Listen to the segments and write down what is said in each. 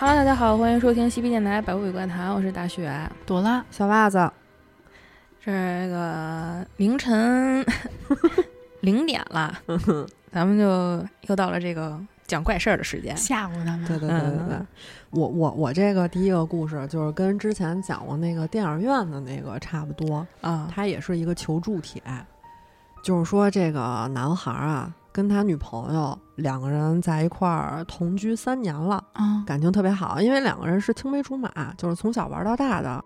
Hello，大家好，欢迎收听西皮电台《百物语怪谈》，我是大雪。朵拉，小袜子，这个凌晨 零点了，咱们就又到了这个讲怪事儿的时间。吓唬他们。对对对对对，嗯我我我这个第一个故事就是跟之前讲过那个电影院的那个差不多，啊，它也是一个求助帖，就是说这个男孩啊跟他女朋友两个人在一块儿同居三年了，啊，感情特别好，因为两个人是青梅竹马，就是从小玩到大的，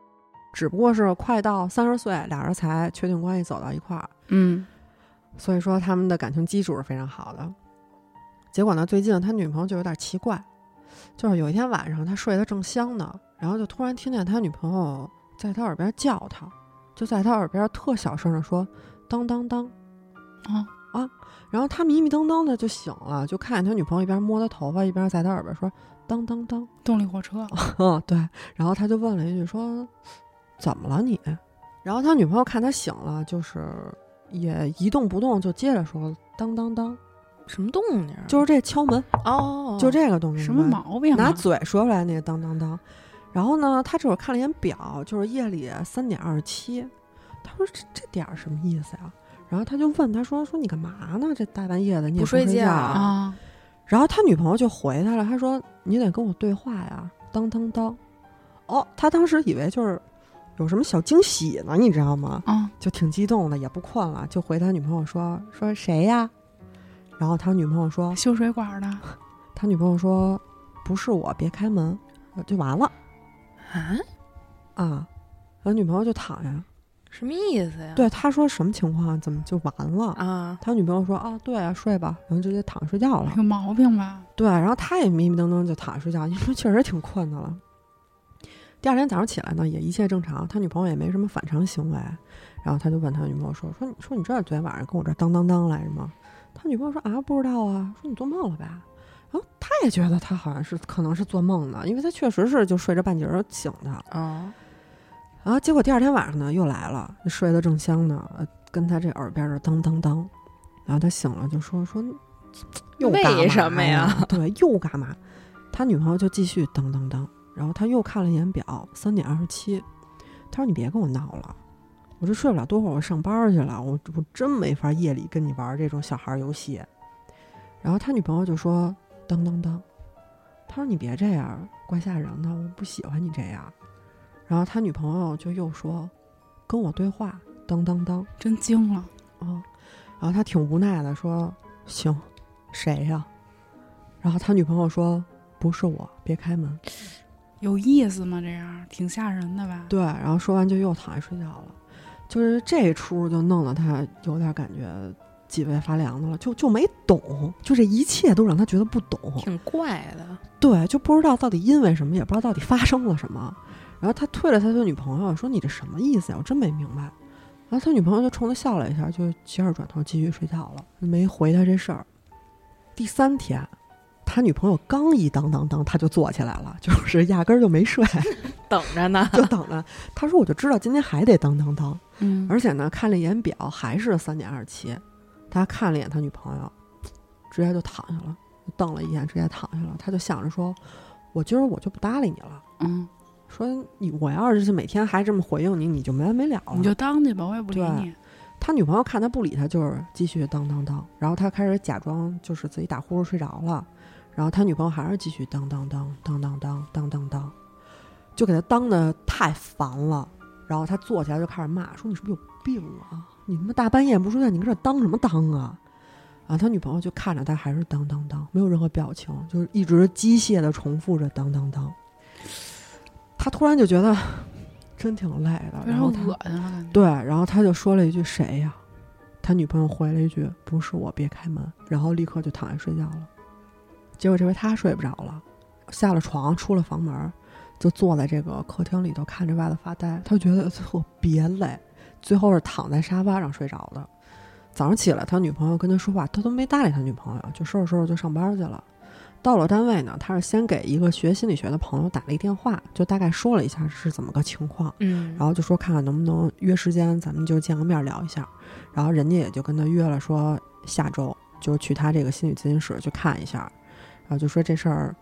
只不过是快到三十岁，俩人才确定关系走到一块儿。嗯所以说他们的感情基础是非常好的。结果呢，最近他女朋友就有点奇怪，就是有一天晚上他睡得正香呢，然后就突然听见他女朋友在他耳边叫他，就在他耳边特小声的说“当当当啊啊”，然后他迷迷瞪瞪的就醒了，就看见他女朋友一边摸他头发，一边在他耳边说“当当当动力火车，”，嗯，对，然后他就问了一句说：“怎么了你？”然后他女朋友看他醒了，就是也一动不动，就接着说“当当当”。什么动静？就是这敲门，哦，就这个动静，什么毛病啊？拿嘴说出来那个当当当。然后呢，他这会儿看了一眼表，就是夜里三点二十七。他说这这点儿什么意思呀？然后他就问他说说你干嘛呢？这大半夜的你也不睡觉啊？然后他女朋友就回他了，他说你得跟我对话呀，当当当。哦，他当时以为就是有什么小惊喜呢，你知道吗？啊，就挺激动的，也不困了，就回他女朋友说说谁呀？然后他女朋友说修水管的，他女朋友说：“不是我，别开门。”就完了啊？啊。他女朋友就躺下，什么意思呀？对他说什么情况？怎么就完了？啊，他女朋友说：“啊，对啊，睡吧。”然后直接躺着睡觉了。有毛病吧？对，然后他也迷迷瞪瞪就躺着睡觉，因为确实挺困的了。第二天早上起来呢，也一切正常，他女朋友也没什么反常行为。然后他就问他女朋友说：“说你说你知道昨天晚上跟我这儿当当当来着吗？”他女朋友说：“啊，不知道啊。”说你做梦了吧。然后他也觉得他好像是可能是做梦呢，因为他确实是就睡着半截儿醒的。哦，然后结果第二天晚上呢又来了，睡得正香呢，呃跟他这耳边这当当当，然后他醒了就说说又干嘛为什么呀？对，又干嘛？他女朋友就继续当当当，然后他又看了一眼表，三点二十七，他说你别跟我闹了，我这睡不了多会儿，我上班去了，我我真没法夜里跟你玩这种小孩游戏。然后他女朋友就说当当当，他说你别这样，怪吓人的，我不喜欢你这样。然后他女朋友就又说跟我对话，当当当。真惊了，哦，然后他挺无奈的说：“行，谁呀？”然后他女朋友说：“不是我，别开门。有意思吗？这样挺吓人的吧”？对，然后说完就又躺下睡觉了。就是这出就弄得他有点感觉脊背发凉的了，就就没懂，就这一切都让他觉得不懂。挺怪的。对，就不知道到底因为什么，也不知道到底发生了什么。然后他退了他的女朋友说：“你这什么意思呀？我真没明白。”然后他女朋友就冲他笑了一下，就接着转头继续睡觉了，没回他这事儿。第三天，他女朋友刚一当当当，他就坐起来了，就是压根儿就没睡，等着呢。就等着。他说：“我就知道今天还得当当当。”嗯，而且呢，看了一眼表，还是三点二十七。他看了一眼他女朋友，直接就躺下了，瞪了一眼，直接躺下了。他就想着说：“我今儿我就不搭理你了。嗯，说你我要是每天还这么回应你，你就没完没了了。”你就当去吧，我也不理你。他女朋友看他不理他，就是继续当当当。然后他开始假装就是自己打呼噜睡着了，然后他女朋友还是继续当当当当当当当当当，就给他当的太烦了。然后他坐起来就开始骂，说你是不是有病啊？你他妈大半夜不睡觉，你搁这当什么当啊？然后他女朋友就看着他还是当当当，没有任何表情，就是一直机械的重复着当当当。他突然就觉得真挺累的，然后他对，然后他就说了一句“谁呀？”他女朋友回了一句“不是我，别开门”，然后立刻就躺下睡觉了。结果这回他睡不着了，下了床，出了房门，就坐在这个客厅里头看着外头发呆。他觉得 特别累，最后是躺在沙发上睡着的。早上起来，他女朋友跟他说话，他都没搭理他女朋友，就收拾收拾就上班去了。到了单位呢，他是先给一个学心理学的朋友打了一电话，就大概说了一下是怎么个情况。嗯，然后就说看看能不能约时间，咱们就见个面聊一下。然后人家也就跟他约了，说下周就去他这个心理咨询室去看一下。然后就说这事儿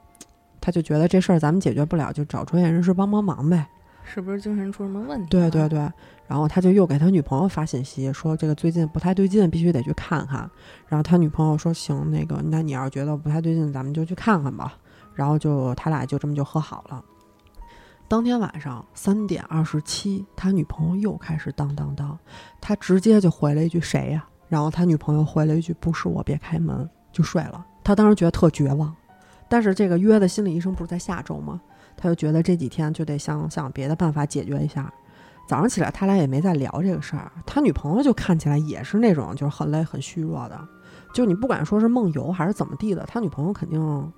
他就觉得这事儿咱们解决不了，就找专业人士帮帮忙呗。是不是精神出什么问题？对对，对，然后他就又给他女朋友发信息说这个最近不太对劲，必须得去看看。然后他女朋友说行，那个那你要是觉得不太对劲，咱们就去看看吧。然后就他俩就这么就和好了。当天晚上三点二十七，他女朋友又开始当当当，他直接就回了一句谁呀？然后他女朋友回了一句不是我，别开门，就睡了。他当时觉得特绝望，但是这个约的心理医生不是在下周吗？他就觉得这几天就得想想别的办法解决一下。早上起来，他俩也没再聊这个事儿。他女朋友就看起来也是那种就是很累、很虚弱的，就你不管说是梦游还是怎么地的，他女朋友肯定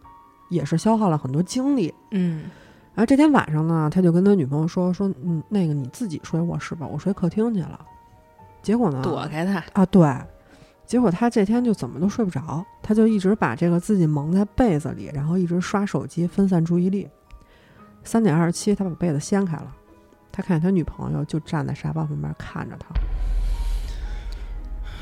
也是消耗了很多精力。嗯，然后这天晚上呢，他就跟他女朋友说说，嗯，那个你自己睡卧室吧，我睡客厅去了。结果呢，躲开他，啊，对，结果他这天就怎么都睡不着，他就一直把这个自己蒙在被子里，然后一直刷手机分散注意力。三点二十七，他把被子掀开了，他看见他女朋友就站在沙发旁边看着他，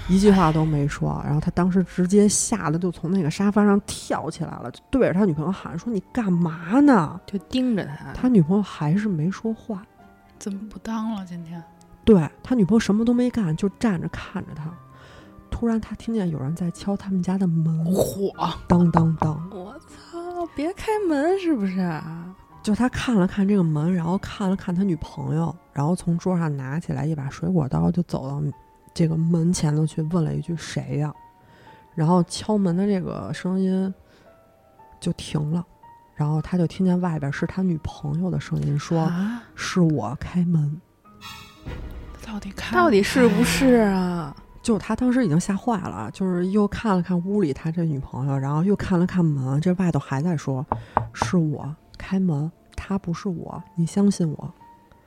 一句话都没说。然后他当时直接吓得就从那个沙发上跳起来了，就对着他女朋友喊说：“你干嘛呢就盯着他。？”他女朋友还是没说话。怎么不当了？今天对他女朋友什么都没干，就站着看着他。突然，他听见有人在敲他们家的门，火，当当当。我操！别开门，是不是啊？就他看了看这个门，然后看了看他女朋友，然后从桌上拿起来一把水果刀，就走到这个门前头去问了一句：“谁呀？”然后敲门的这个声音就停了，然后他就听见外边是他女朋友的声音说：“啊，是我开门。到底看到底是不是啊？”就他当时已经吓坏了，就是又看了看屋里他这女朋友，然后又看了看门，这外头还在说：“是我开门，他不是我，你相信我。”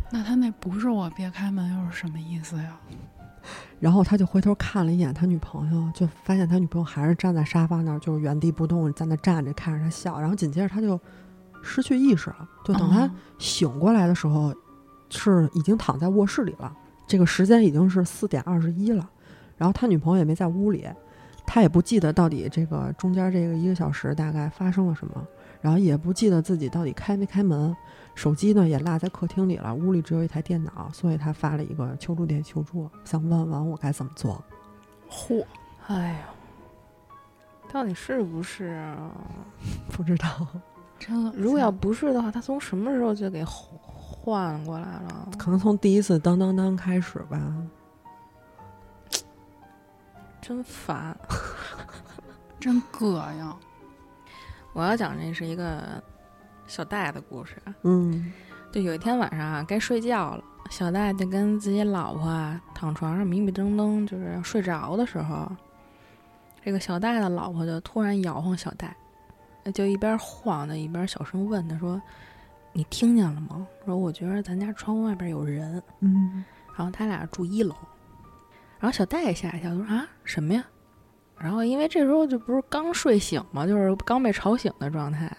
那他那不是我别开门又是什么意思呀？然后他就回头看了一眼他女朋友，就发现他女朋友还是站在沙发那儿，就是原地不动，在那站着看着他笑。然后紧接着他就失去意识了，就等他哦醒过来的时候，是已经躺在卧室里了。这个时间已经是四点二十一了，然后他女朋友也没在屋里，他也不记得到底这个中间这个一个小时大概发生了什么，然后也不记得自己到底开没开门，手机呢也落在客厅里了，屋里只有一台电脑，所以他发了一个求助电求助，想问问我该怎么做。嚯，哎呀，到底是不是啊？不知道，真的如果要不是的话，他从什么时候就给换过来了？可能从第一次当当当开始吧。真烦！真膈应，我要讲这是一个小戴的故事。嗯就有一天晚上啊，该睡觉了，小戴就跟自己老婆啊躺床上迷迷瞪瞪，就是要睡着的时候，这个小戴的老婆就突然摇晃小戴，就一边晃的一边小声问他说：“你听见了吗？”说我觉得咱家窗户外边有人。嗯然后他俩住一楼，然后小戴也吓一跳，他说啊什么呀？然后因为这时候就不是刚睡醒嘛，就是刚被吵醒的状态，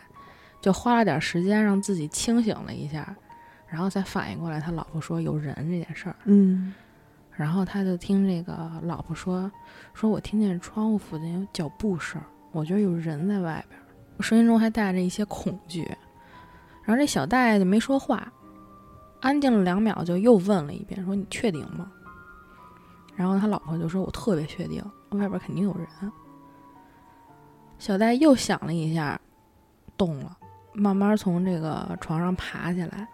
就花了点时间让自己清醒了一下，然后才反应过来他老婆说有人这件事儿。嗯然后他就听这个老婆说，说我听见窗户附近有脚步声，我觉得有人在外边儿，声音中还带着一些恐惧。然后这小戴就没说话，安静了两秒，就又问了一遍，说你确定吗？然后他老婆就说，我特别确定，外边肯定有人。小戴又想了一下，动了，慢慢从这个床上爬起来。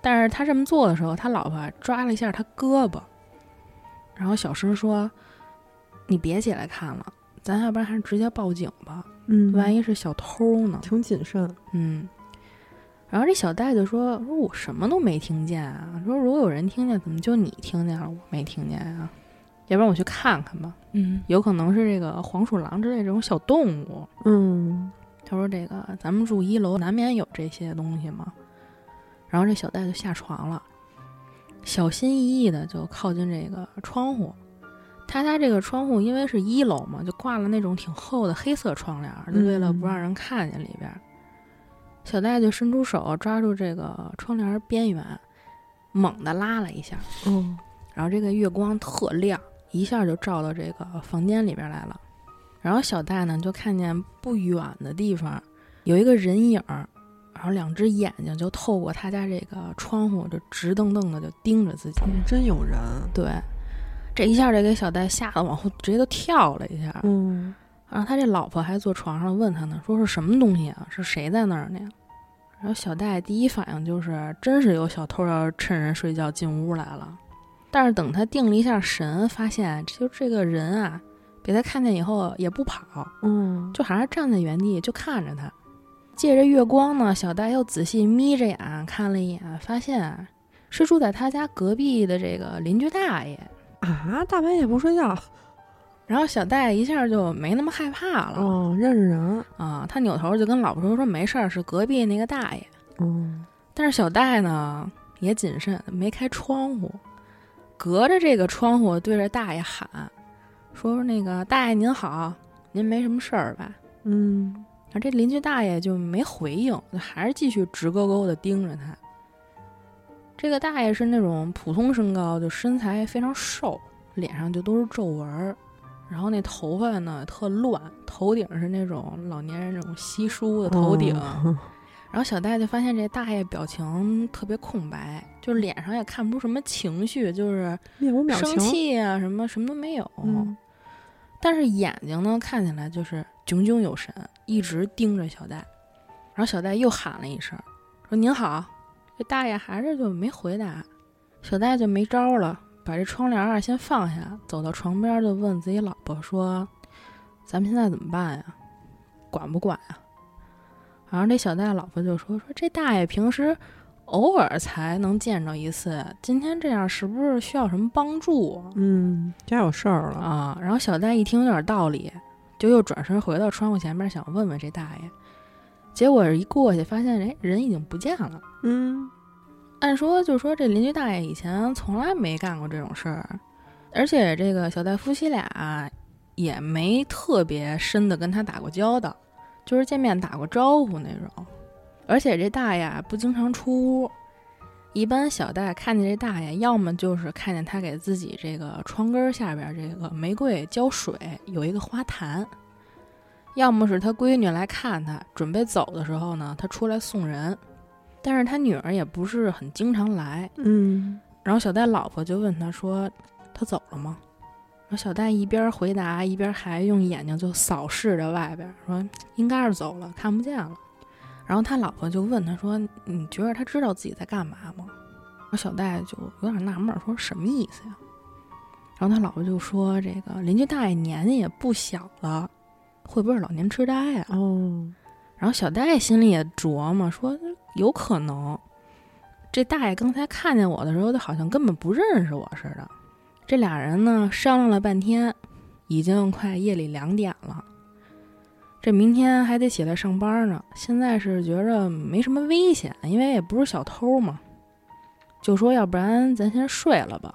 但是他这么做的时候，他老婆抓了一下他胳膊，然后小声说：“你别起来看了，咱要不然还是直接报警吧，嗯，万一是小偷呢。挺谨慎。”嗯。然后这小戴就说：“说我什么都没听见啊，说如果有人听见，怎么就你听见了，我没听见啊？要不然我去看看吧，嗯，有可能是这个黄鼠狼之类这种小动物。”嗯他说：“这个咱们住一楼，难免有这些东西嘛。”然后这小戴就下床了，小心翼翼的就靠近这个窗户。他家这个窗户因为是一楼嘛，就挂了那种挺厚的黑色窗帘儿，就为了不让人看见里边儿。小戴就伸出手抓住这个窗帘边缘，猛地拉了一下，嗯然后这个月光特亮，一下就照到这个房间里边来了。然后小戴呢就看见不远的地方有一个人影儿然后两只眼睛就透过他家这个窗户，就直瞪瞪的就盯着自己。嗯真有人。对，这一下就给小戴吓得往后直接都跳了一下。嗯然后他这老婆还坐床上问他呢，说是什么东西啊？是谁在那儿呢？然后小戴第一反应就是，真是有小偷要趁人睡觉进屋来了。但是等他定了一下神，发现就这个人啊，被他看见以后也不跑，嗯，就还是站在原地就看着他。借着月光呢，小戴又仔细眯着眼看了一眼，发现是住在他家隔壁的这个邻居大爷。啊，大半夜不睡觉。然后小戴一下就没那么害怕了。哦，认识人。啊，他扭头就跟老婆说：“说没事儿，是隔壁那个大爷。嗯”但是小戴呢也谨慎，没开窗户，隔着这个窗户对着大爷喊：“说那个大爷您好，您没什么事儿吧嗯，？”然后这邻居大爷就没回应，就还是继续直勾勾的盯着他。这个大爷是那种普通身高，就身材非常瘦，脸上就都是皱纹儿，然后那头发呢特乱，头顶是那种老年人那种稀疏的头顶。然后小戴就发现这大爷表情特别空白，就是脸上也看不出什么情绪，就是面无表情。生气啊什么什么都没有。嗯但是眼睛呢看起来就是炯炯有神，一直盯着小戴。然后小戴又喊了一声，说：“您好。”这大爷还是就没回答。小戴就没招了，把这窗帘啊先放下，走到床边就问自己老婆说：“咱们现在怎么办呀？管不管呀？”然后这小戴老婆就说：“说这大爷平时偶尔才能见着一次，今天这样是不是需要什么帮助啊？”嗯，家有事儿了。啊，然后小戴一听有点道理，就又转身回到窗户前面想问问这大爷，结果一过去发现，哎，人已经不见了。嗯按说就说这邻居大爷以前从来没干过这种事儿，而且这个小戴夫妻俩也没特别深的跟他打过交道，就是见面打过招呼那种。而且这大爷啊不经常出屋，一般小戴看见这大爷，要么就是看见他给自己这个窗根下边这个玫瑰浇水，有一个花坛；要么是他闺女来看他，准备走的时候呢，他出来送人。但是他女儿也不是很经常来，嗯然后小戴老婆就问他说：“他走了吗？”然后小戴一边回答，一边还用眼睛就扫视着外边，说：“应该是走了，看不见了。”然后他老婆就问他说：“你觉得他知道自己在干嘛吗？”然后小戴就有点纳闷儿，说：“什么意思呀？”然后他老婆就说：“这个邻居大爷年纪也不小了，会不会是老年痴呆呀、哦，然后小戴心里也琢磨说，有可能，这大爷刚才看见我的时候，他好像根本不认识我似的。这俩人呢商量了半天，已经快夜里两点了。这明天还得起来上班呢，现在是觉着没什么危险，因为也不是小偷嘛，就说要不然咱先睡了吧。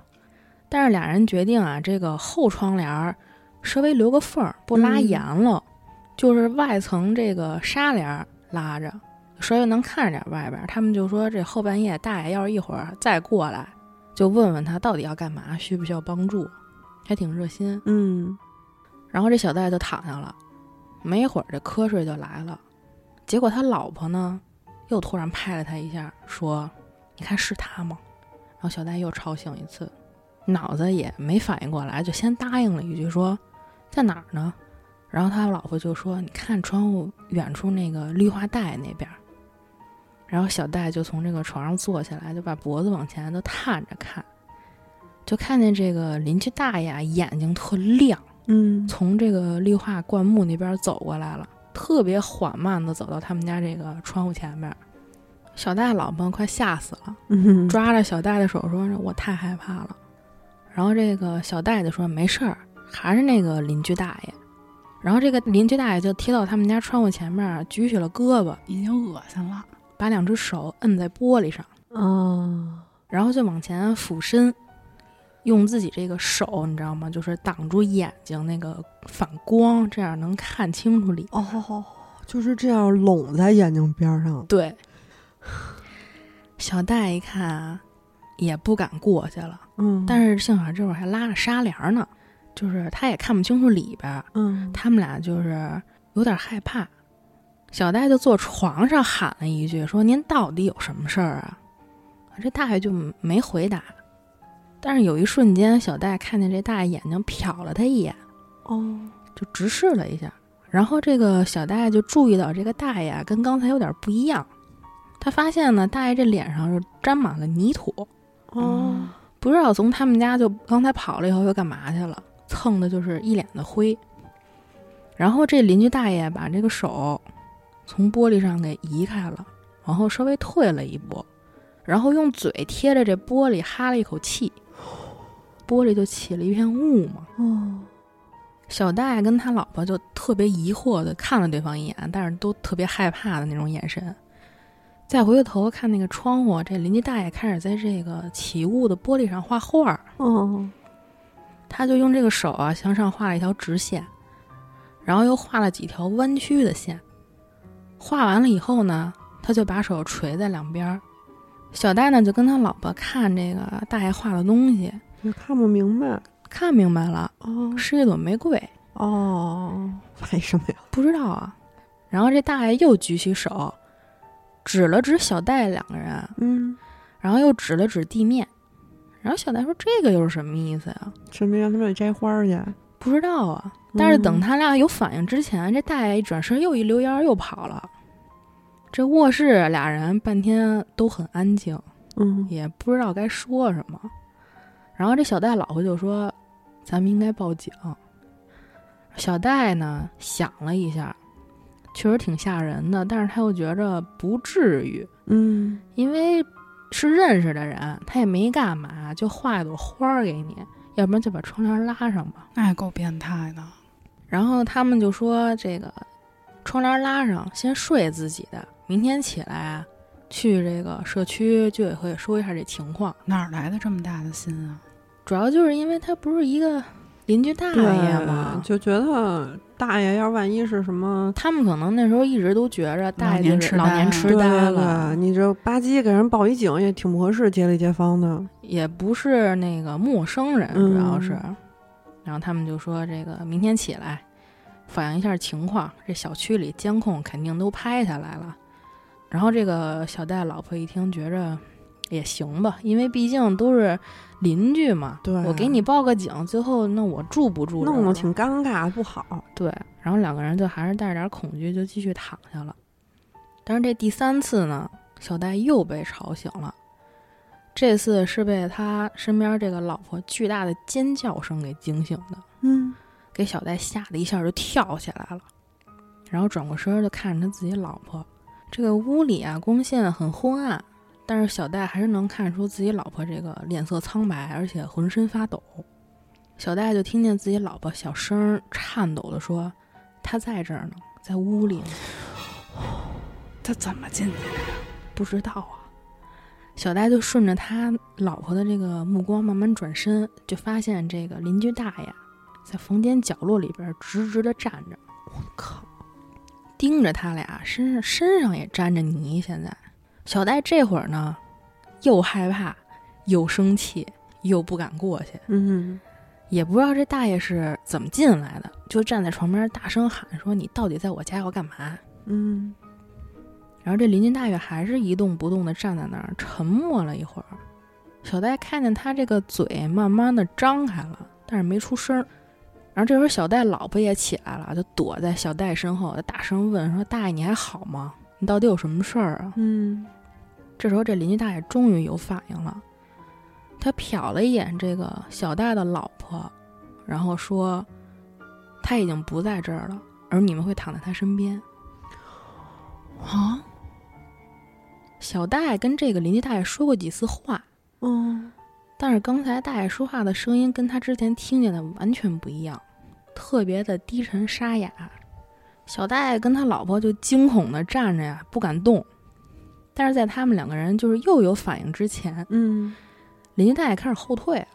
但是俩人决定啊，这个后窗帘儿稍微留个缝儿，不拉嗯严了。就是外层这个纱帘儿拉着，稍微能看着点外边儿。他们就说这后半夜大爷要是一会儿再过来，就问问他到底要干嘛，需不需要帮助，还挺热心。嗯然后这小戴就躺下了，没一会儿这瞌睡就来了。结果他老婆呢，又突然拍了他一下，说：“你看是他吗？”然后小戴又吵醒一次，脑子也没反应过来，就先答应了一句说：“在哪儿呢？”然后他老婆就说：“你看窗户远处那个绿化带那边儿。”然后小戴就从这个床上坐起来，就把脖子往前都探着看，就看见这个邻居大爷啊眼睛特亮。嗯从这个绿化灌木那边走过来了，特别缓慢的走到他们家这个窗户前面。小戴老婆快吓死了，嗯，抓着小戴的手说：“我太害怕了。”然后这个小戴就说：“没事儿，还是那个邻居大爷。”然后这个邻居大爷就贴到他们家窗户前面，举起了胳膊，已经恶心了。把两只手摁在玻璃上，啊，然后就往前俯身，用自己这个手，你知道吗？就是挡住眼睛那个反光，这样能看清楚里。哦，就是这样拢在眼睛边儿上。对，小戴一看啊，也不敢过去了。嗯，但是幸好这会儿还拉着纱帘呢，就是他也看不清楚里边儿。嗯，他们俩就是有点害怕，小戴就坐床上喊了一句：“说您到底有什么事儿啊？”这大爷就没回答。但是有一瞬间，小戴看见这大爷眼睛瞟了他一眼，哦，就直视了一下。然后这个小大爷就注意到这个大爷跟刚才有点不一样，他发现呢，大爷这脸上是沾满了泥土，哦，不知道从他们家就刚才跑了以后又干嘛去了，蹭的就是一脸的灰。然后这邻居大爷把这个手从玻璃上给移开了，往后稍微退了一步，然后用嘴贴着这玻璃哈了一口气，玻璃就起了一片雾嘛。哦，小戴跟他老婆就特别疑惑的看了对方一眼，但是都特别害怕的那种眼神。再回过头看那个窗户，这邻居大爷开始在这个起雾的玻璃上画画。哦，他就用这个手啊向上画了一条直线，然后又画了几条弯曲的线。画完了以后呢，他就把手垂在两边儿。小戴呢就跟他老婆看这个大爷画的东西，也看不明白。看明白了，哦，是一朵玫瑰。哦，为什么呀？不知道啊。然后这大爷又举起手，指了指小戴两个人，嗯，然后又指了指地面。然后小戴说：“这个又是什么意思呀顺便让他们给摘花儿去。？”不知道啊。但是等嗯他俩有反应之前，这大爷一转身又一溜烟儿又跑了。这卧室俩人半天都很安静，嗯，也不知道该说什么。然后这小戴老婆就说：“咱们应该报警。”小戴呢想了一下，确实挺吓人的，但是他又觉着不至于，嗯，因为是认识的人，他也没干嘛，就画一朵花儿给你，要不然就把窗帘拉上吧。那也够变态的。然后他们就说这个窗帘拉上，先睡自己的，明天起来啊，去这个社区居委会说一下这情况。哪儿来的这么大的心啊？主要就是因为他不是一个邻居大爷嘛，，就觉得大爷要万一是什么。他们可能那时候一直都觉着大爷就是老老年痴呆对了，你这吧唧给人报一警也挺不合适，街里街坊的。也不是那个陌生人，嗯主要是。然后他们就说这个明天起来反映一下情况，这小区里监控肯定都拍下来了。然后这个小戴老婆一听，觉着也行吧，因为毕竟都是邻居嘛。对我给你报个警，最后那我住不住弄得挺尴尬，不好。对，然后两个人就还是带着点恐惧，就继续躺下了。但是这第三次呢，小戴又被吵醒了，这次是被他身边这个老婆巨大的尖叫声给惊醒的，嗯，给小戴吓得一下就跳起来了，然后转过身儿就看着他自己老婆。这个屋里啊，光线很昏暗，但是小戴还是能看出自己老婆这个脸色苍白，而且浑身发抖。小戴就听见自己老婆小声儿颤抖的说：“他在这儿呢，在屋里呢。他怎么进去的？”不知道啊。小戴就顺着他老婆的这个目光慢慢转身，就发现这个邻居大爷在房间角落里边直直的站着，我靠，盯着他俩，身上身上也沾着泥。现在小戴这会儿呢，又害怕，又生气，又不敢过去，嗯，也不知道这大爷是怎么进来的，就站在床边大声喊说：“你到底在我家要干嘛？”嗯，然后这邻居大爷还是一动不动地站在那儿，沉默了一会儿。小戴看见他这个嘴慢慢的张开了，但是没出声儿。然后这时候小戴老婆也起来了，就躲在小戴身后，大声问说：“大爷你还好吗？你到底有什么事儿啊嗯，？”这时候这邻居大爷终于有反应了，他瞟了一眼这个小戴的老婆，然后说：“他已经不在这儿了，而你们会躺在他身边。”啊？小戴跟这个邻居大爷说过几次话，嗯，但是刚才大爷说话的声音跟他之前听见的完全不一样，特别的低沉沙哑。小戴跟他老婆就惊恐的站着呀，不敢动。但是在他们两个人就是又有反应之前，嗯，邻居大爷开始后退，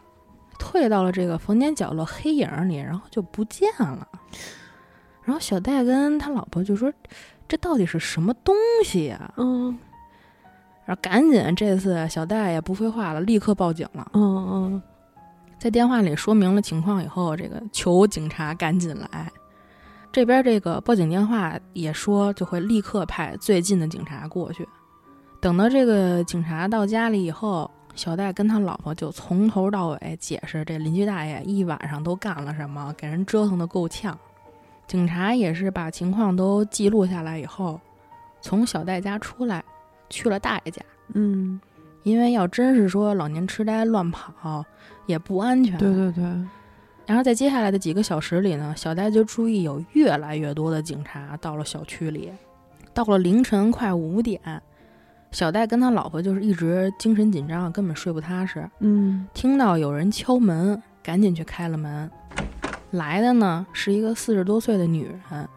退到了这个房间角落黑影里，然后就不见了。然后小戴跟他老婆就说：“这到底是什么东西呀、嗯，然后赶紧，这次小戴也不废话了，立刻报警了。嗯，嗯，在电话里说明了情况以后，这个求警察赶紧来。这边这个报警电话也说就会立刻派最近的警察过去。等到这个警察到家里以后，小戴跟他老婆就从头到尾解释这邻居大爷一晚上都干了什么，给人折腾的够呛。警察也是把情况都记录下来以后，从小戴家出来，去了大爷家。嗯，因为要真是说老年痴呆乱跑也不安全。对对对，然后在接下来的几个小时里呢，小戴就注意有越来越多的警察到了小区里。到了凌晨快五点，小戴跟他老婆就是一直精神紧张，根本睡不踏实。嗯，听到有人敲门，赶紧去开了门。来的呢是一个四十多岁的女人，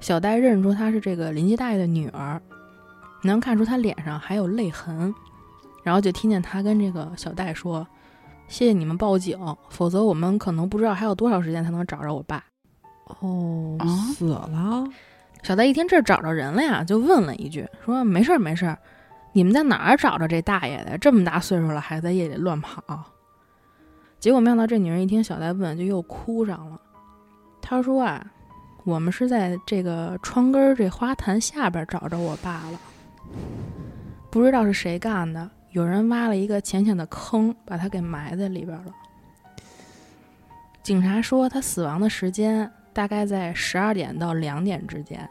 小戴认出她是这个邻居大爷的女儿，能看出她脸上还有泪痕。然后就听见她跟这个小戴说：“谢谢你们报警，否则我们可能不知道还有多少时间才能找着我爸。哦，啊死了，”小戴一听这儿找着人了呀，就问了一句：“说没事儿没事儿，你们在哪儿找着这大爷的？这么大岁数了还在夜里乱跑？”结果没想到这女人一听小戴问，就又哭上了。她说：“啊，我们是在这个窗根儿这花坛下边找着我爸了，不知道是谁干的，有人挖了一个浅浅的坑，把他给埋在里边了。”警察说他死亡的时间大概在十二点到两点之间，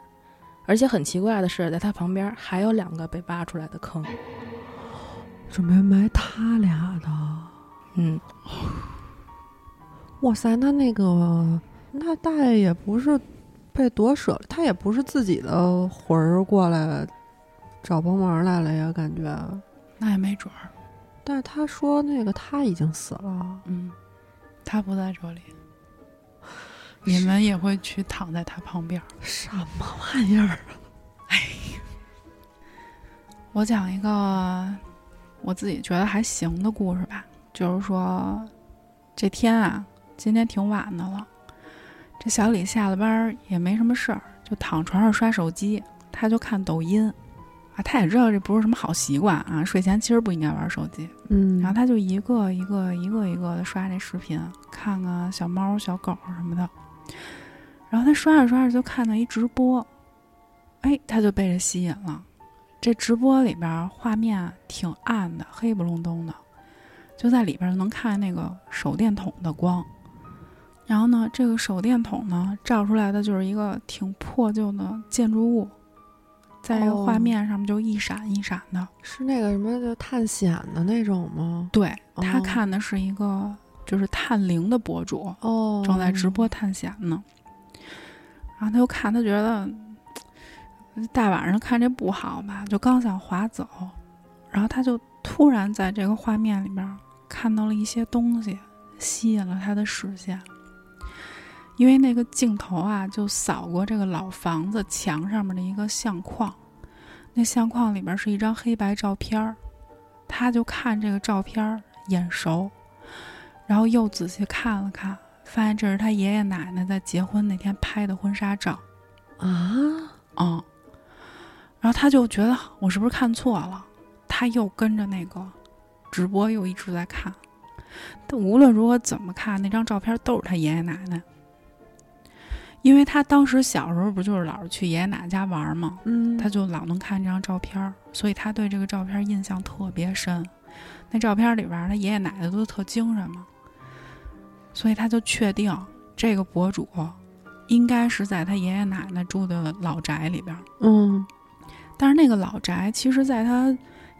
而且很奇怪的是，在他旁边还有两个被挖出来的坑。准备埋他俩的。嗯，哇塞，那那个那大爷也不是被夺舍了，他也不是自己的魂儿过来找帮忙来了呀，感觉。那也没准儿。但是他说那个他已经死了，嗯，他不在这里，你们也会去躺在他旁边儿。什么玩意儿？哎我讲一个我自己觉得还行的故事吧，就是说这天啊，今天挺晚的了，这小李下了班儿也没什么事儿，就躺床上刷手机，他就看抖音。啊，他也知道这不是什么好习惯啊，睡前其实不应该玩手机。嗯，然后他就一个一个一个一个的刷这视频，看看小猫、小狗什么的。然后他刷着刷着就看到一直播，哎，他就被这吸引了。这直播里边画面挺暗的，黑不隆咚的，就在里边能看见那个手电筒的光。然后呢，这个手电筒呢照出来的就是一个挺破旧的建筑物，在这个画哦面上面就一闪一闪的。是那个什么就探险的那种吗？对他哦看的是一个就是探灵的博主，哦，正在直播探险呢。然后他就看，他觉得大晚上看这不好吧，就刚想划走，然后他就突然在这个画面里边看到了一些东西，吸引了他的视线。因为那个镜头啊，就扫过这个老房子墙上面的一个相框，那相框里边是一张黑白照片儿，他就看这个照片儿眼熟，然后又仔细看了看，发现这是他爷爷奶奶在结婚那天拍的婚纱照。啊，嗯，然后他就觉得我是不是看错了？他又跟着那个直播又一直在看，但无论如何怎么看，那张照片都是他爷爷奶奶。因为他当时小时候不就是老是去爷爷奶奶家玩嘛？嗯，他就老能看这张照片儿，所以他对这个照片印象特别深。那照片里边，他爷爷奶奶都特精神嘛，所以他就确定这个博主应该是在他爷爷奶奶住的老宅里边。嗯但是那个老宅，其实在他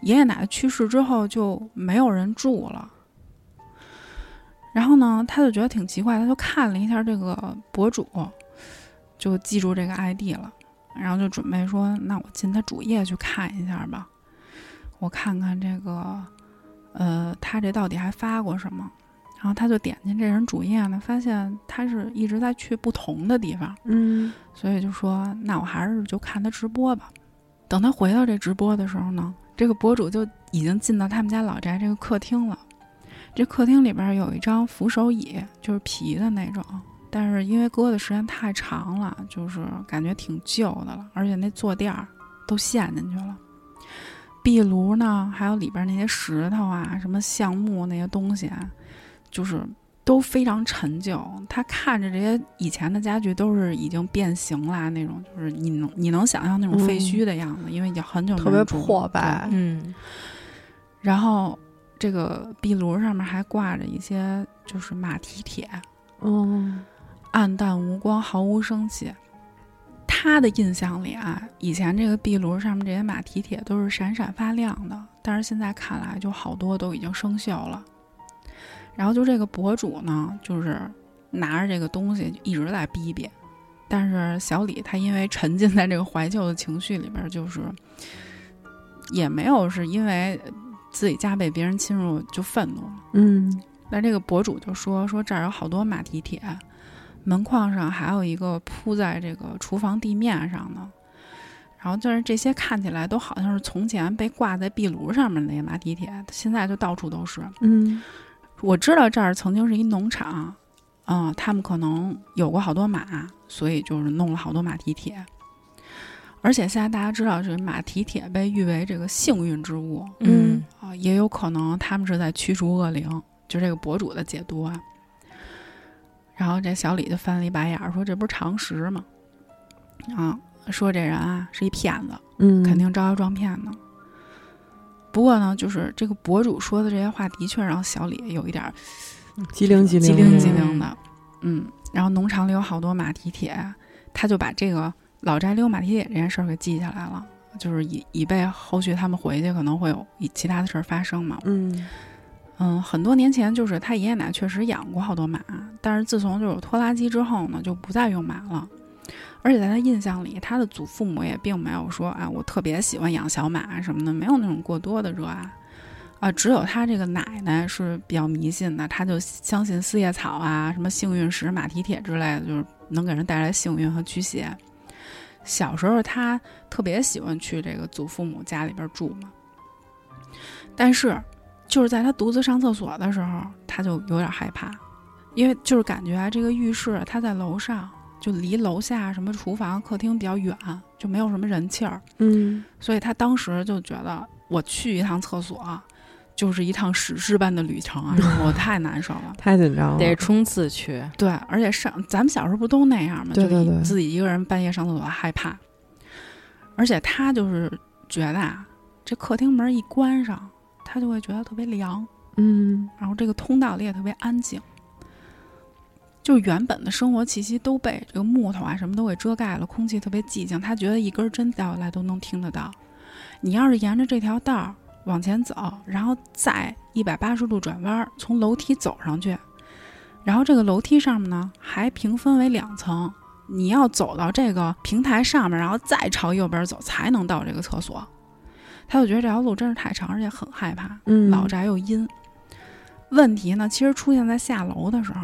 爷爷奶奶去世之后就没有人住了。然后呢，他就觉得挺奇怪，他就看了一下这个博主，就记住这个 ID 了，然后就准备说，那我进他主页去看一下吧，我看看这个，呃，他这到底还发过什么。然后他就点进这人主页呢，发现他是一直在去不同的地方，嗯所以就说，那我还是就看他直播吧。等他回到这直播的时候呢，这个博主就已经进到他们家老宅这个客厅了。这客厅里边有一张扶手椅，就是皮的那种，但是因为搁的时间太长了，就是感觉挺旧的了，而且那坐垫儿都陷进去了。壁炉呢，还有里边那些石头啊、什么橡木那些东西啊，就是都非常陈旧。他看着这些以前的家具都是已经变形啦，那种就是你能你能想象那种废墟的样子，因为已经很久没特别破败嗯然后这个壁炉上面还挂着一些就是马蹄铁，嗯暗淡无光，毫无生气。他的印象里啊，以前这个壁炉上面这些马蹄铁都是闪闪发亮的，但是现在看来就好多都已经生锈了。然后就这个博主呢，就是拿着这个东西一直在逼逼，但是小李他因为沉浸在这个怀旧的情绪里边，就是也没有是因为自己家被别人侵入就愤怒，嗯那这个博主就说说这儿有好多马蹄铁，门框上还有一个铺在这个厨房地面上的，然后就是这些看起来都好像是从前被挂在壁炉上面的那些马蹄铁，现在就到处都是。嗯我知道这儿曾经是一农场，嗯，他们可能有过好多马，所以就是弄了好多马蹄铁。而且现在大家知道，这个马蹄铁被誉为这个幸运之物，嗯啊，也有可能他们是在驱逐恶灵，就这个博主的解读啊。然后这小李就翻了一白眼儿，说：“这不是常识吗？啊，说这人啊是一骗子，嗯，肯定招摇撞骗呢。不过呢，就是这个博主说的这些话，的确让小李有一点儿机灵机灵机灵的机灵的，嗯。然后农场里有好多马蹄铁，他就把这个老宅里有马蹄铁这件事儿给记下来了，就是以以备后续他们回去可能会有以其他的事儿发生嘛。嗯嗯，很多年前就是他爷爷奶奶确实养过好多马，但是自从就有拖拉机之后呢，就不再用马了。而且在他印象里，他的祖父母也并没有说啊，我特别喜欢养小马什么的，没有那种过多的热爱。啊，只有他这个奶奶是比较迷信的，他就相信四叶草啊、什么幸运石、马蹄铁之类的，就是能给人带来幸运和驱邪。小时候他特别喜欢去这个祖父母家里边住嘛，但是就是在他独自上厕所的时候，他就有点害怕，因为就是感觉啊，这个浴室他在楼上，就离楼下什么厨房、客厅比较远，就没有什么人气儿，嗯所以他当时就觉得我去一趟厕所，就是一趟史诗般的旅程啊，我太难受了。太紧张了，得冲刺去，对，而且上咱们小时候不都那样吗？对对对自己一个人半夜上厕所害怕，而且他就是觉得啊，这客厅门一关上，他就会觉得特别凉，嗯然后这个通道里也特别安静，就原本的生活气息都被这个木头啊什么都给遮盖了，空气特别寂静。他觉得一根针掉下来都能听得到。你要是沿着这条道儿往前走，然后再一百八十度转弯儿，从楼梯走上去，然后这个楼梯上面呢还平分为两层，你要走到这个平台上面，然后再朝右边走才能到这个厕所。他就觉得这条路真是太长，而且很害怕。嗯，老宅又阴。问题呢，其实出现在下楼的时候。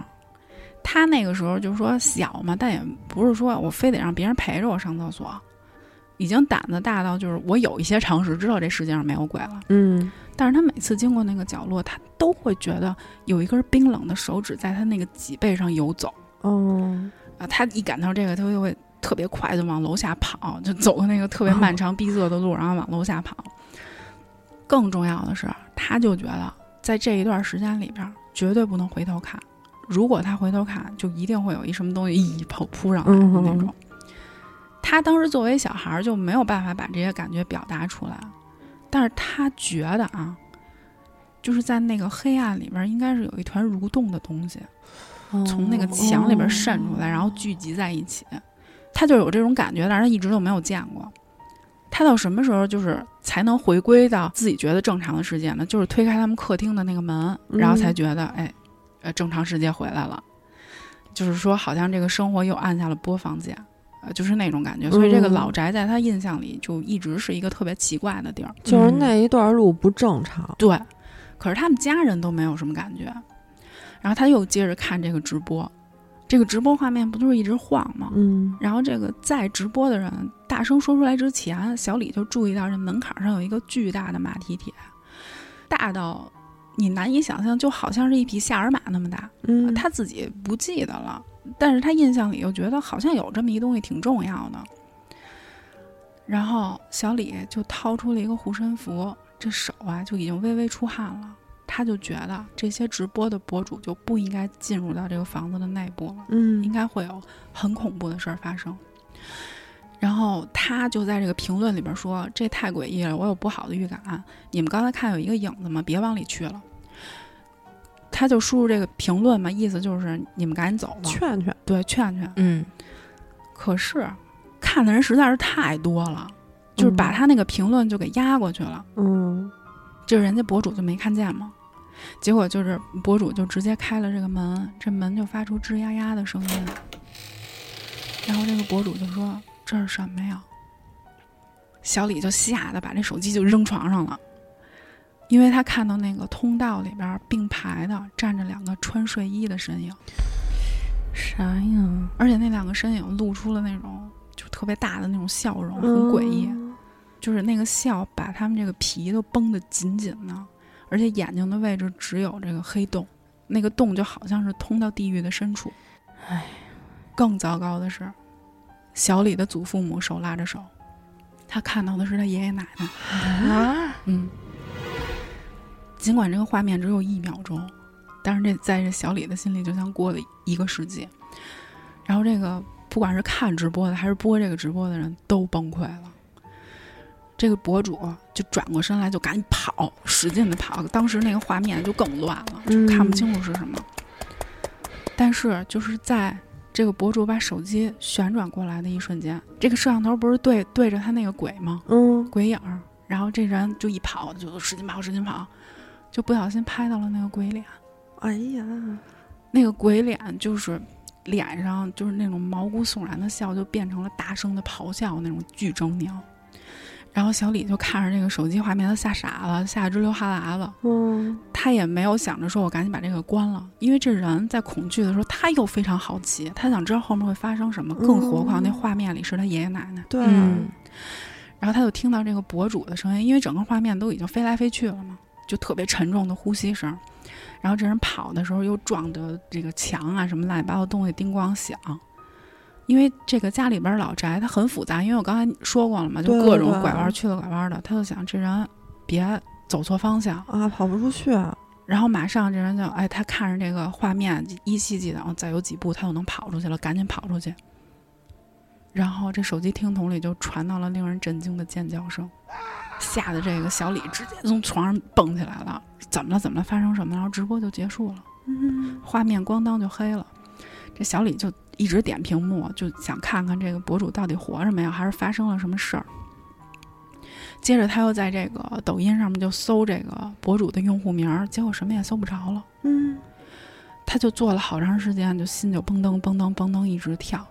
他那个时候就是说小嘛，但也不是说我非得让别人陪着我上厕所，已经胆子大到就是我有一些常识，知道这世界上没有鬼了。嗯但是他每次经过那个角落，他都会觉得有一根冰冷的手指在他那个脊背上游走哦啊。他一感到这个，他就会特别快的往楼下跑，就走过那个特别漫长逼仄的路，然后往楼下跑。更重要的是，他就觉得在这一段时间里边，绝对不能回头看。如果他回头看，就一定会有一什么东西一扑扑上来的那种。他当时作为小孩儿就没有办法把这些感觉表达出来，但是他觉得啊，就是在那个黑暗里边，应该是有一团蠕动的东西从那个墙里边渗出来，然后聚集在一起。他就有这种感觉，但是他一直都没有见过。他到什么时候就是才能回归到自己觉得正常的世界呢？就是推开他们客厅的那个门，然后才觉得，哎，呃，正常世界回来了。就是说，好像这个生活又按下了播放键，呃，就是那种感觉。所以这个老宅在他印象里就一直是一个特别奇怪的地儿。就是那一段路不正常，对，可是他们家人都没有什么感觉。然后他又接着看这个直播，这个直播画面不就是一直晃吗？嗯然后这个在直播的人大声说出来之前，小李就注意到这门槛上有一个巨大的马蹄铁，大到你难以想象，就好像是一匹夏尔马那么大。嗯，他自己不记得了，但是他印象里又觉得好像有这么一东西挺重要的。然后小李就掏出了一个护身符，这手啊就已经微微出汗了。他就觉得这些直播的博主就不应该进入到这个房子的内部了，嗯应该会有很恐怖的事儿发生。然后他就在这个评论里边说：“这太诡异了，我有不好的预感。你们刚才看有一个影子吗？别往里去了。”他就输入这个评论嘛，意思就是你们赶紧走吧，劝劝，对，劝劝。嗯，可是看的人实在是太多了，就是把他那个评论就给压过去了。嗯这人家博主就没看见吗？结果就是博主就直接开了这个门，这门就发出吱呀呀的声音。然后这个博主就说：“这是什么呀？”小李就吓得把这手机就扔床上了，因为他看到那个通道里边并排的站着两个穿睡衣的身影，啥呀？而且那两个身影露出了那种就特别大的那种笑容，很诡异。就是那个笑把他们这个皮都绷得紧紧的，而且眼睛的位置只有这个黑洞，那个洞就好像是通到地狱的深处。唉，更糟糕的是，小李的祖父母手拉着手，他看到的是他爷爷奶奶。啊，嗯，尽管这个画面只有一秒钟，但是这在这小李的心里就像过了一个世纪。然后这个不管是看直播的还是播这个直播的人都崩溃了。这个博主就转过身来就赶紧跑，使劲的跑。当时那个画面就更乱了，就看不清楚是什么。但是就是在这个博主把手机旋转过来的一瞬间，这个摄像头不是对对着他那个鬼吗？嗯鬼影儿，然后这人就一跑，就使劲跑，使劲跑，就不小心拍到了那个鬼脸。哎呀，那个鬼脸就是脸上就是那种毛骨悚然的笑，就变成了大声的咆哮那种巨狰狞。然后小李就看着这个手机画面，他吓傻了，吓得直流哈喇子。嗯他也没有想着说我赶紧把这个关了，因为这人在恐惧的时候，他又非常好奇，他想知道后面会发生什么。更何况那画面里是他爷爷奶奶。对，嗯然后他就听到这个博主的声音，因为整个画面都已经飞来飞去了嘛，就特别沉重的呼吸声。然后这人跑的时候又撞的这个墙啊什么乱七八糟东西叮咣响。因为这个家里边老宅它很复杂，因为我刚才说过了嘛，就各种拐弯去了拐弯的，他就想这人别走错方向。啊，跑不出去，然后马上这人就哎，他看着这个画面依稀记得，哦，再有几步他就能跑出去了，赶紧跑出去。然后这手机听筒里就传到了令人震惊的尖叫声，吓得这个小李直接从床上蹦起来了，怎么了？怎么了？发生什么了？然后直播就结束了，嗯画面咣当就黑了。这小李就一直点屏幕，就想看看这个博主到底活着没有，还是发生了什么事儿。接着他又在这个抖音上面就搜这个博主的用户名儿，结果什么也搜不着了。嗯他就做了好长时间，就心就蹦噔蹦噔蹦噔一直跳，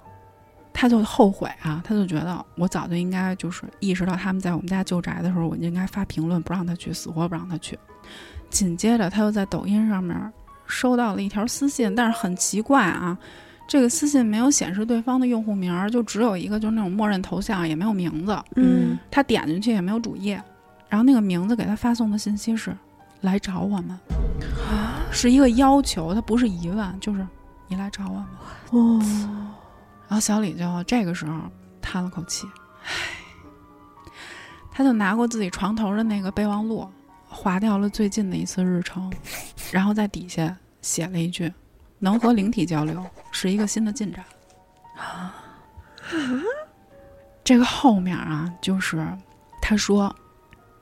他就后悔啊，他就觉得我早就应该就是意识到他们在我们家旧宅的时候，我就应该发评论不让他去，死活不让他去。紧接着他又在抖音上面收到了一条私信，但是很奇怪啊，这个私信没有显示对方的用户名儿，就只有一个就是那种默认头像，也没有名字。嗯他点进去也没有主页，然后那个名字给他发送的信息是“来找我们”，是一个要求，他不是疑问，就是你来找我们。哦，然后小李就这个时候叹了口气，唉，他就拿过自己床头的那个备忘录，划掉了最近的一次日程，然后在底下写了一句：“能和灵体交流是一个新的进展啊。”这个后面啊，就是他说，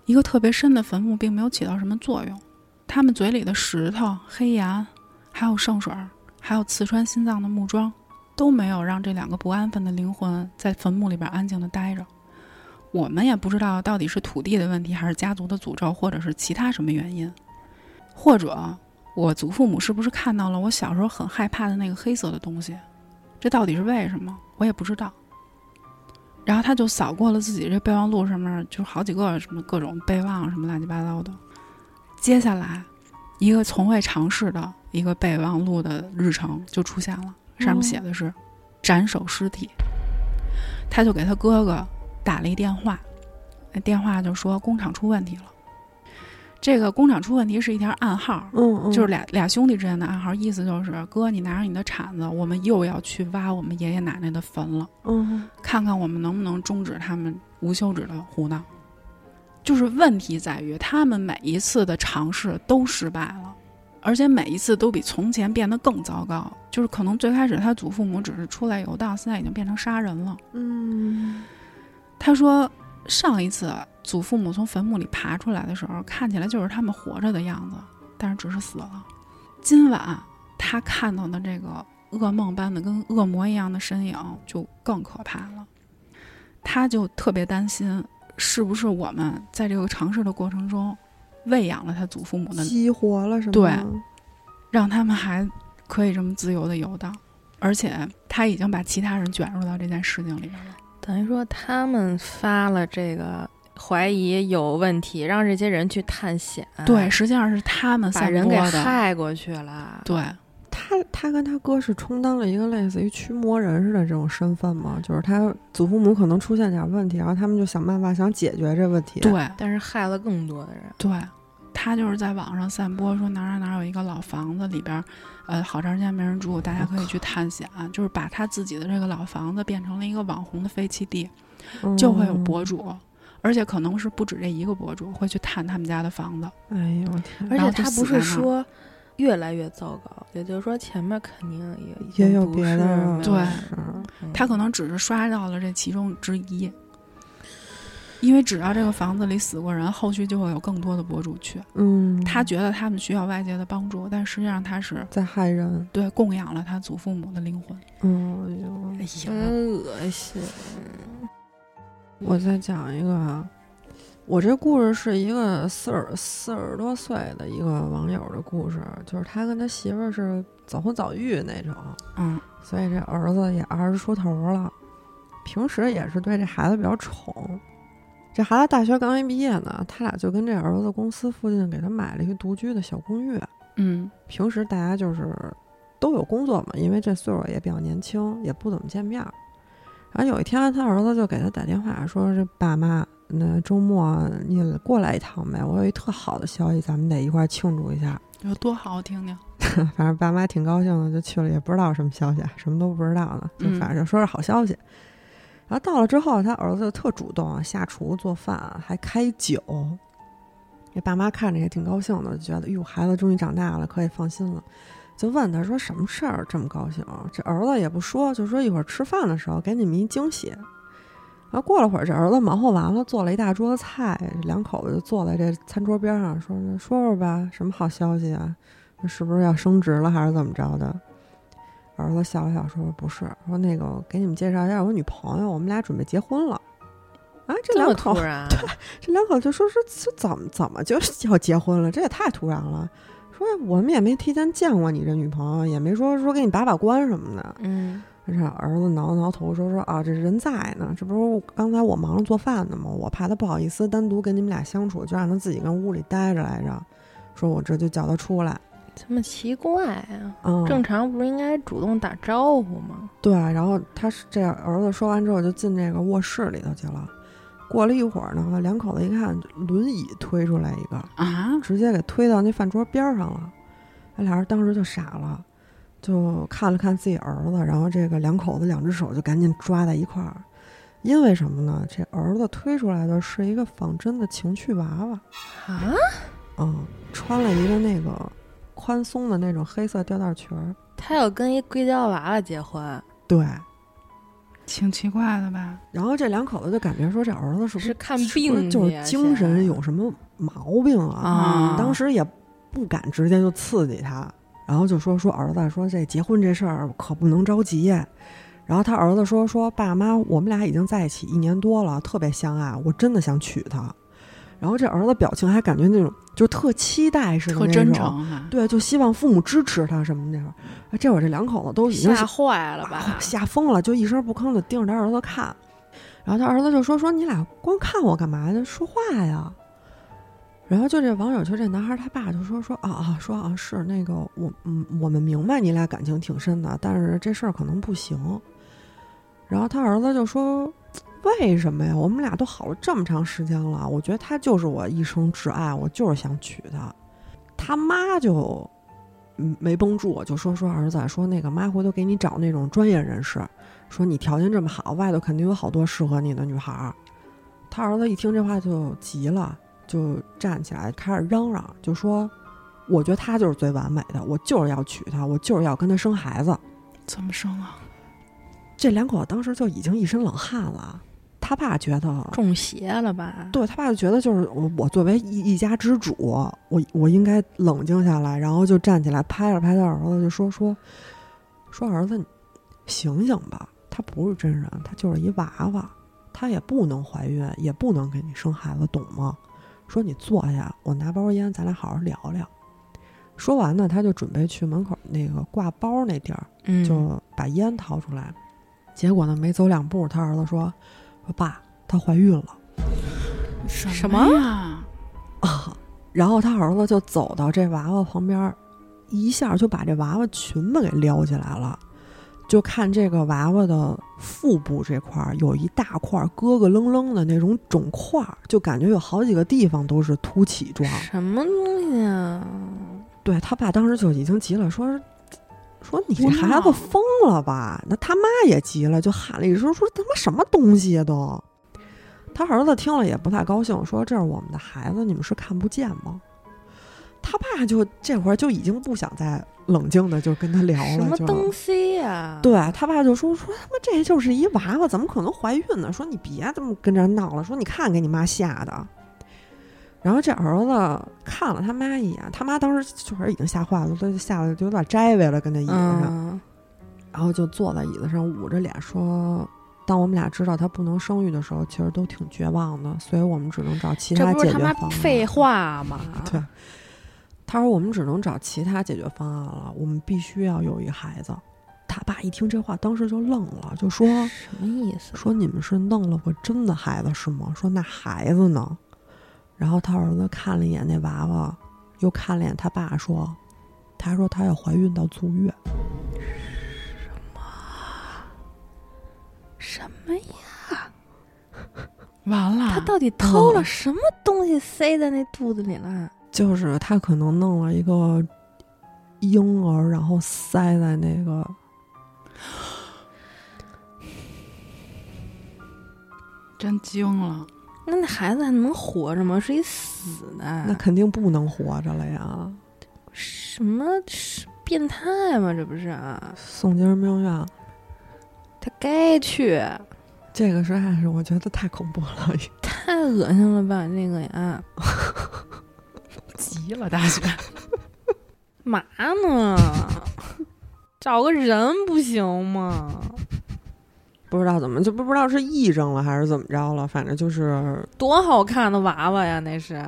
一个特别深的坟墓并没有起到什么作用，他们嘴里的石头、黑岩，还有圣水儿，还有刺穿心脏的木桩，都没有让这两个不安分的灵魂在坟墓里边安静的待着。我们也不知道到底是土地的问题，还是家族的诅咒，或者是其他什么原因，或者我祖父母是不是看到了我小时候很害怕的那个黑色的东西？这到底是为什么？我也不知道。然后他就扫过了自己这备忘录上面，就好几个什么各种备忘什么乱七八糟的。接下来，一个从未尝试的一个备忘录的日程就出现了，上面写的是“斩首尸体”。他就给他哥哥打了一电话，那电话就说工厂出问题了。这个工厂出问题是一条暗号，嗯嗯，就是俩俩兄弟之间的暗号，意思就是哥，你拿着你的铲子，我们又要去挖我们爷爷奶奶的坟了，嗯看看我们能不能终止他们无休止的胡闹。就是问题在于他们每一次的尝试都失败了，而且每一次都比从前变得更糟糕。就是可能最开始他祖父母只是出来游荡，现在已经变成杀人了。嗯他说，上一次祖父母从坟墓里爬出来的时候，看起来就是他们活着的样子，但是只是死了。今晚他看到的这个噩梦般的、跟恶魔一样的身影，就更可怕了。他就特别担心，是不是我们在这个尝试的过程中，喂养了他祖父母的，激活了是吗？对让他们还可以这么自由的游荡，而且他已经把其他人卷入到这件事情里面了。等于说他们发了这个怀疑有问题，让这些人去探险，对，，实际上是他们把人给。害过去了。对，他他跟他哥是充当了一个类似于驱魔人似的这种身份嘛，就是他祖父母可能出现点问题，然后他们就想办法想解决这问题。，对，但是害了更多的人。对，他就是在网上散播说哪儿哪儿哪儿有一个老房子里边儿，呃，好长时间没人住，大家可以去探险，就是把他自己的这个老房子变成了一个网红的废弃地，就会有博主。而且可能是不止这一个博主会去探他们家的房子，哎呦我天，而且他不是说越来越糟糕，也就是说前面肯定也也有别的有对他可能只是刷到了这其中之一。因为只要这个房子里死过人，后续就会有更多的博主去。嗯，他觉得他们需要外界的帮助，但实际上他是在害人。对供养了他祖父母的灵魂。嗯，哎呦哎真恶心。我再讲一个啊，我这故事是一个四十四十多岁的一个网友的故事，就是他跟他媳妇儿是早婚早育那种，嗯所以这儿子也二十出头了，平时也是对这孩子比较宠。这孩子大学刚一毕业呢，他俩就跟这儿子公司附近给他买了一个独居的小公寓。嗯平时大家就是都有工作嘛，因为这岁数也比较年轻，也不怎么见面儿。然后有一天，他儿子就给他打电话说：“这爸妈，那周末你过来一趟呗？我有一特好的消息，咱们得一块儿庆祝一下。有多好，我听听。”反正爸妈挺高兴的，就去了，也不知道什么消息，什么都不知道呢，就嗯反正说是好消息。然后到了之后，他儿子就特主动啊，下厨做饭，还开酒。这爸妈看着也挺高兴的，就觉得哟，孩子终于长大了，可以放心了。就问他说什么事儿这么高兴？这儿子也不说，就说一会儿吃饭的时候给你们一惊喜。然后过了会儿，这儿子忙活完了，做了一大桌子菜，这两口子就坐在这餐桌边上，说：“那说说吧，什么好消息啊？是不是要升职了，还是怎么着的？”儿子笑了笑说：“不是，说那个给你们介绍一下我女朋友，我们俩准备结婚了。”啊，这这么两口突然，这两口就说说这怎么怎么就要结婚了？这也太突然了。说我们也没提前见过你这女朋友，也没说说给你把把关什么的。嗯，这儿子挠挠头说说啊，这人在呢，这不是刚才我忙着做饭呢吗？我怕他不好意思单独跟你们俩相处，就让他自己跟屋里待着来着。说我这就叫他出来。这么奇怪啊？嗯，正常不是应该主动打招呼吗？对，然后他是这样，儿子说完之后就进这个卧室里头去了。过了一会儿呢，两口子一看，轮椅推出来一个，啊，直接给推到那饭桌边上了。那俩人当时就傻了，就看了看自己儿子，然后这个两口子两只手就赶紧抓在一块儿。因为什么呢？这儿子推出来的是一个仿真的情趣娃娃，啊，嗯，穿了一个那个宽松的那种黑色吊带裙儿。他要跟一硅胶娃娃结婚，对，挺奇怪的吧？然后这两口子就感觉说，这儿子是不是看病是就是精神有什么毛病啊？啊当时也不敢直接就刺激他，然后就说说儿子说这结婚这事儿可不能着急。然后他儿子说说爸妈，我们俩已经在一起一年多了，特别相爱，我真的想娶她。然后这儿子表情还感觉那种就特期待似的特那种真诚哈。对，就希望父母支持他什么那会儿。哎这会儿这两口子都已经吓坏了吧啊？吓疯了，就一声不吭的盯着他儿子看。然后他儿子就说：“说你俩光看我干嘛呀？说话呀！”然后就这网友，就这男孩他爸就说：“说啊啊，说啊是那个我嗯，我们明白你俩感情挺深的，但是这事儿可能不行。”然后他儿子就说：“为什么呀？我们俩都好了这么长时间了，我觉得他就是我一生挚爱，我就是想娶她。”他妈就嗯没绷住，就说说儿子说那个妈回头给你找那种专业人士，说你条件这么好，外头肯定有好多适合你的女孩儿。他儿子一听这话就急了，就站起来开始嚷嚷，就说：“我觉得他就是最完美的，我就是要娶她，我就是要跟她生孩子。怎么生啊？”这两口子当时就已经一身冷汗了。他爸觉得中邪了吧？对他爸就觉得就是我，我作为一一家之主，我我应该冷静下来，然后就站起来拍了拍他儿子，就说说说儿子，醒醒吧，他不是真人，他就是一娃娃，他也不能怀孕，也不能给你生孩子，懂吗？说你坐下，我拿包烟，咱俩好好聊聊。说完呢，他就准备去门口那个挂包那地儿，嗯，就把烟掏出来。结果呢，没走两步，他儿子说。说爸，她怀孕了，什么呀？啊！然后他儿子就走到这娃娃旁边，一下就把这娃娃裙子给撩起来了，就看这个娃娃的腹部这块儿有一大块咯咯楞楞的那种肿块，就感觉有好几个地方都是凸起状。什么东西啊？对他爸当时就已经急了，说。说你这孩子疯了吧？那他妈也急了，就喊了一声：“说他妈什么东西啊都！”他儿子听了也不太高兴，说：“这是我们的孩子，你们是看不见吗？”他爸就这会儿就已经不想再冷静的就跟他聊了，什么东西呀？对他爸就说：“说他妈这就是一娃娃，怎么可能怀孕呢？说你别这么跟这闹了，说你看给你妈吓的。”然后这儿子看了他妈一眼，他妈当时就是已经吓坏了，他就吓得就有点摘歪了，跟那椅子上，然后就坐在椅子上捂着脸说：“当我们俩知道他不能生育的时候，其实都挺绝望的，所以我们只能找其他解决方案。”废话嘛？对，他说我们只能找其他解决方案了，我们必须要有一孩子。他爸一听这话，当时就愣了，就说：“什么意思？说你们是弄了个真的孩子是吗？说那孩子呢？”然后他儿子看了一眼那娃娃，又看了一眼他爸，说：“他说他要怀孕到足月。”什么？什么呀？完了！他到底偷了什么东西塞在那肚子里了？就是他可能弄了一个婴儿，然后塞在那个……真惊了。那那孩子还能活着吗？是一死的，那肯定不能活着了呀！什么是变态吗？这不是啊？送精神病院，他该去。这个实在是我觉得太恐怖了，太恶心了吧？那个呀，急了大姐，嘛呢？找个人不行吗？不知道怎么就不不知道是癔症了还是怎么着了，反正就是多好看的娃娃呀！那是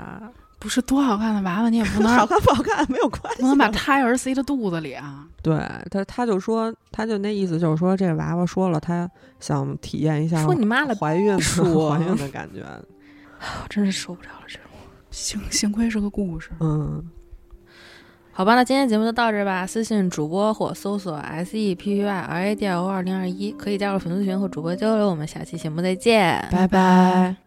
不是多好看的娃娃？你也不能 好看不好看没有关系，不能把胎儿塞到肚子里啊！对他，他就说，他就那意思就是说，这娃娃说了，他想体验一下说你妈了怀孕说怀孕的感觉，我真是受不了了这种。幸幸亏是个故事，嗯。好吧，那今天节目就到这吧。私信主播或搜索 S E P P Y R A D I O 二零二一，可以加入粉丝群和主播交流。我们下期节目再见，拜拜。